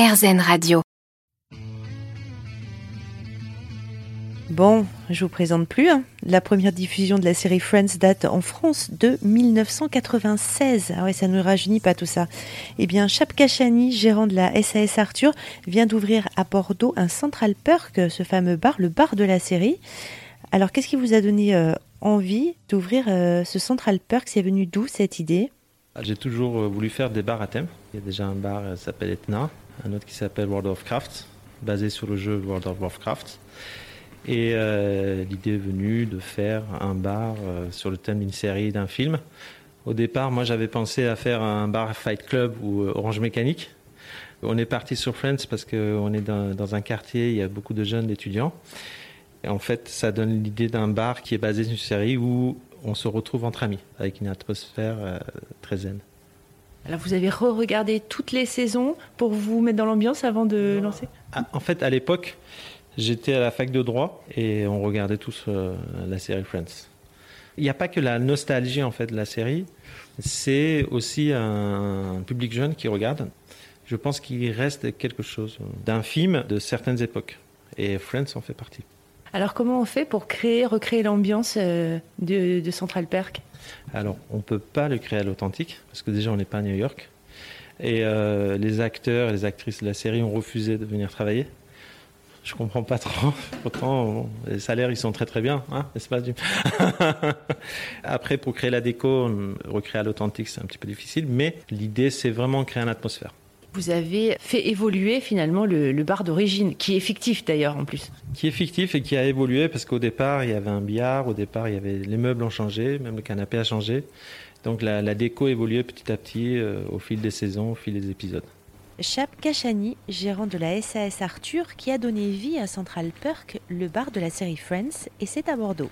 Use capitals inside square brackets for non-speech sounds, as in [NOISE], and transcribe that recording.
RZN Radio. Bon, je vous présente plus. hein. La première diffusion de la série Friends date en France de 1996. Ah ouais, ça ne nous rajeunit pas tout ça. Eh bien, Chap Kachani, gérant de la SAS Arthur, vient d'ouvrir à Bordeaux un Central Perk, ce fameux bar, le bar de la série. Alors, qu'est-ce qui vous a donné euh, envie d'ouvrir euh, ce Central Perk C'est venu d'où cette idée? J'ai toujours euh, voulu faire des bars à thème. Il y a déjà un bar qui s'appelle Etna, un autre qui s'appelle World of Craft, basé sur le jeu World of Warcraft. Et euh, l'idée est venue de faire un bar euh, sur le thème d'une série, d'un film. Au départ, moi j'avais pensé à faire un bar Fight Club ou euh, Orange Mécanique. On est parti sur Friends parce qu'on est dans, dans un quartier, il y a beaucoup de jeunes étudiants. Et en fait, ça donne l'idée d'un bar qui est basé sur une série où on se retrouve entre amis, avec une atmosphère très zen. Alors, vous avez re-regardé toutes les saisons pour vous mettre dans l'ambiance avant de lancer Ah, En fait, à l'époque, j'étais à la fac de droit et on regardait tous euh, la série Friends. Il n'y a pas que la nostalgie en fait de la série, c'est aussi un public jeune qui regarde. Je pense qu'il reste quelque chose d'un film de certaines époques et Friends en fait partie. Alors, comment on fait pour créer, recréer l'ambiance euh, de, Central Perk? Alors, on ne peut pas le créer à l'authentique, parce que déjà, on n'est pas à New York. Et euh, les acteurs et les actrices de la série ont refusé de venir travailler. Je comprends pas trop. [LAUGHS] Pourtant, les salaires, ils sont très très bien, hein, [LAUGHS] Après, pour créer la déco, recréer à l'authentique, c'est un petit peu difficile. Mais l'idée, c'est vraiment créer une atmosphère. Vous avez fait évoluer finalement le, le bar d'origine, qui est fictif d'ailleurs en plus. Qui est fictif et qui a évolué, parce qu'au départ, il y avait un billard, au départ, il y avait les meubles ont changé, même le canapé a changé. Donc la, la déco évoluait petit à petit euh, au fil des saisons, au fil des épisodes. Chap Kachani, gérant de la SAS Arthur, qui a donné vie à Central Perk, le bar de la série Friends, et c'est à Bordeaux.